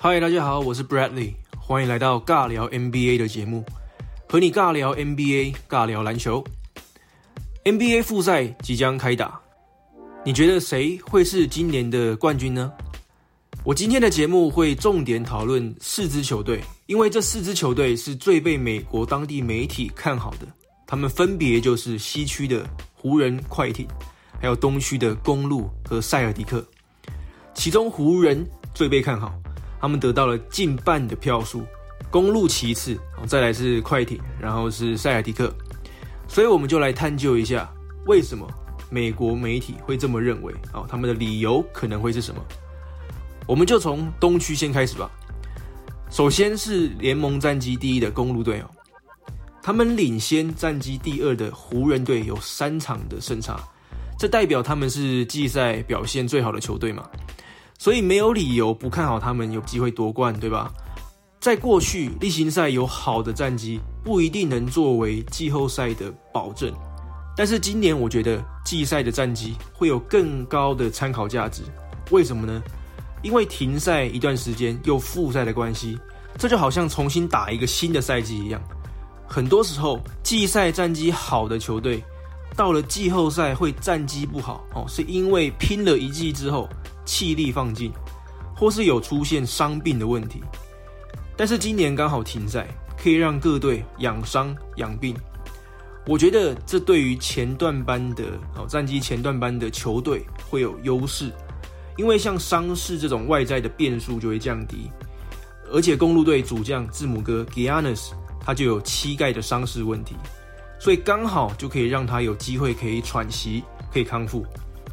嗨，大家好，我是 Bradley，欢迎来到尬聊 NBA 的节目，和你尬聊 NBA，尬聊篮球。NBA 复赛即将开打，你觉得谁会是今年的冠军呢？我今天的节目会重点讨论四支球队，因为这四支球队是最被美国当地媒体看好的。他们分别就是西区的湖人、快艇，还有东区的公路和塞尔迪克。其中湖人最被看好，他们得到了近半的票数，公路其次，再来是快艇，然后是塞尔迪克。所以我们就来探究一下，为什么美国媒体会这么认为？哦，他们的理由可能会是什么？我们就从东区先开始吧。首先是联盟战绩第一的公路队哦。他们领先战绩第二的湖人队有三场的胜差，这代表他们是季赛表现最好的球队嘛？所以没有理由不看好他们有机会夺冠，对吧？在过去例行赛有好的战绩不一定能作为季后赛的保证，但是今年我觉得季赛的战绩会有更高的参考价值。为什么呢？因为停赛一段时间又复赛的关系，这就好像重新打一个新的赛季一样。很多时候，季赛战绩好的球队，到了季后赛会战绩不好哦，是因为拼了一季之后气力放尽，或是有出现伤病的问题。但是今年刚好停赛，可以让各队养伤养病。我觉得这对于前段班的哦战绩前段班的球队会有优势，因为像伤势这种外在的变数就会降低，而且公路队主将字母哥 Giannis。他就有膝盖的伤势问题，所以刚好就可以让他有机会可以喘息，可以康复。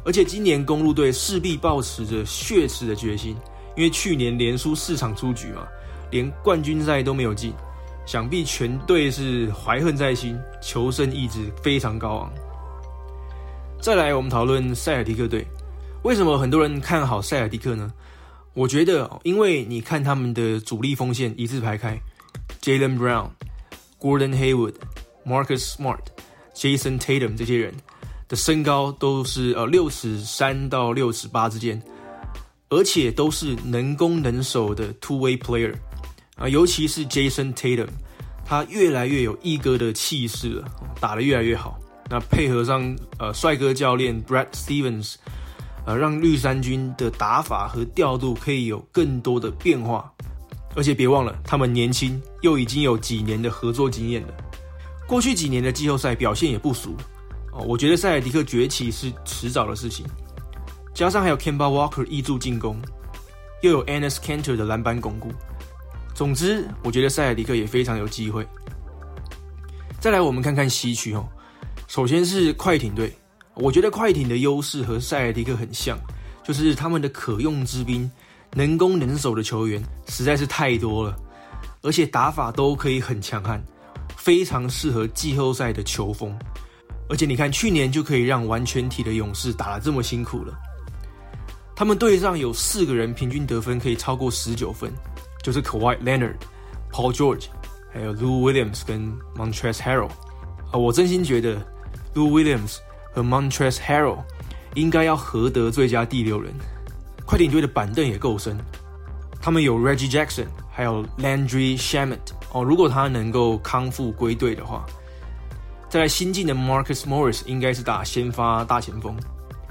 而且今年公路队势必保持着血耻的决心，因为去年连输四场出局嘛，连冠军赛都没有进，想必全队是怀恨在心，求胜意志非常高昂。再来，我们讨论塞尔迪克队，为什么很多人看好塞尔迪克呢？我觉得，因为你看他们的主力锋线一字排开，Jalen Brown。Gordon Hayward、Marcus Smart、Jason Tatum 这些人的身高都是呃六尺三到六尺八之间，而且都是能攻能守的 two way player 啊，尤其是 Jason Tatum，他越来越有一哥的气势了，打得越来越好。那配合上呃帅哥教练 Brad Stevens，呃让绿衫军的打法和调度可以有更多的变化。而且别忘了，他们年轻又已经有几年的合作经验了。过去几年的季后赛表现也不俗哦。我觉得塞尔迪克崛起是迟早的事情，加上还有 Kemba Walker 挹注进攻，又有 Anis Kanter 的篮板巩固。总之，我觉得塞尔迪克也非常有机会。再来，我们看看西区哦。首先是快艇队，我觉得快艇的优势和塞尔迪克很像，就是他们的可用之兵。能攻能守的球员实在是太多了，而且打法都可以很强悍，非常适合季后赛的球风。而且你看，去年就可以让完全体的勇士打得这么辛苦了。他们队上有四个人平均得分可以超过十九分，就是 Kawhi Leonard、Paul George，还有 Lou Williams 跟 Montrezl Harrell。啊，我真心觉得 Lou Williams 和 Montrezl Harrell 应该要合得最佳第六人。快艇队的板凳也够深，他们有 Reggie Jackson，还有 Landry Shamet 哦。如果他能够康复归队的话，再来新进的 Marcus Morris 应该是打先发大前锋。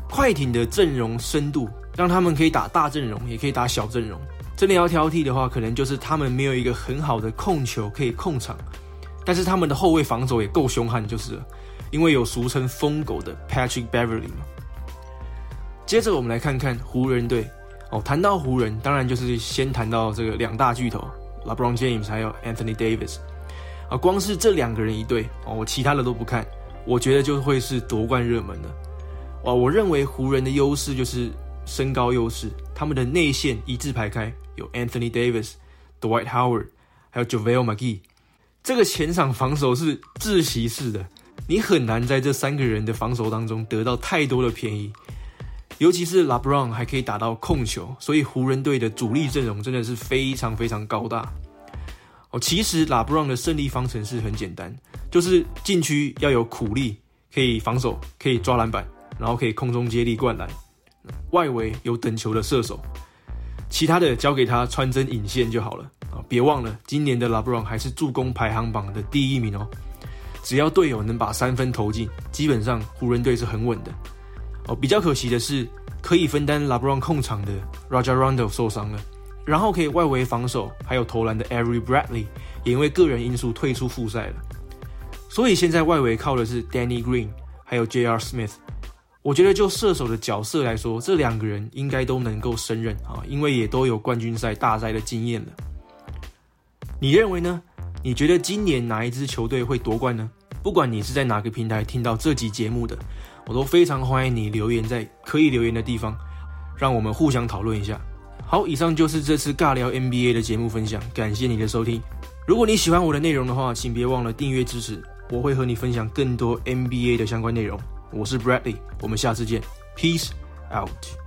快艇的阵容深度让他们可以打大阵容，也可以打小阵容。真的要挑剔的话，可能就是他们没有一个很好的控球可以控场，但是他们的后卫防守也够凶悍，就是了，因为有俗称疯狗的 Patrick Beverly 嘛。接着我们来看看湖人队哦。谈到湖人，当然就是先谈到这个两大巨头 LeBron James 还有 Anthony Davis 啊。光是这两个人一对哦，我其他的都不看，我觉得就会是夺冠热门了。哇，我认为湖人的优势就是身高优势，他们的内线一字排开，有 Anthony Davis、Dwight Howard 还有 JaVale McGee。这个前场防守是窒息式的，你很难在这三个人的防守当中得到太多的便宜。尤其是 LeBron 还可以打到控球，所以湖人队的主力阵容真的是非常非常高大。哦，其实 LeBron 的胜利方程式很简单，就是禁区要有苦力，可以防守，可以抓篮板，然后可以空中接力灌篮，外围有等球的射手。其他的交给他穿针引线就好了啊！别忘了，今年的 LeBron 还是助攻排行榜的第一名哦。只要队友能把三分投进，基本上湖人队是很稳的哦。比较可惜的是，可以分担 LeBron 控场的 Raja Rondo 受伤了，然后可以外围防守还有投篮的 Avery Bradley 也因为个人因素退出复赛了。所以现在外围靠的是 Danny Green 还有 J.R. Smith。我觉得就射手的角色来说，这两个人应该都能够胜任啊，因为也都有冠军赛大赛的经验了。你认为呢？你觉得今年哪一支球队会夺冠呢？不管你是在哪个平台听到这集节目的，我都非常欢迎你留言在可以留言的地方，让我们互相讨论一下。好，以上就是这次尬聊 NBA 的节目分享，感谢你的收听。如果你喜欢我的内容的话，请别忘了订阅支持，我会和你分享更多 NBA 的相关内容。我是 Bradley，我们下次见，Peace out。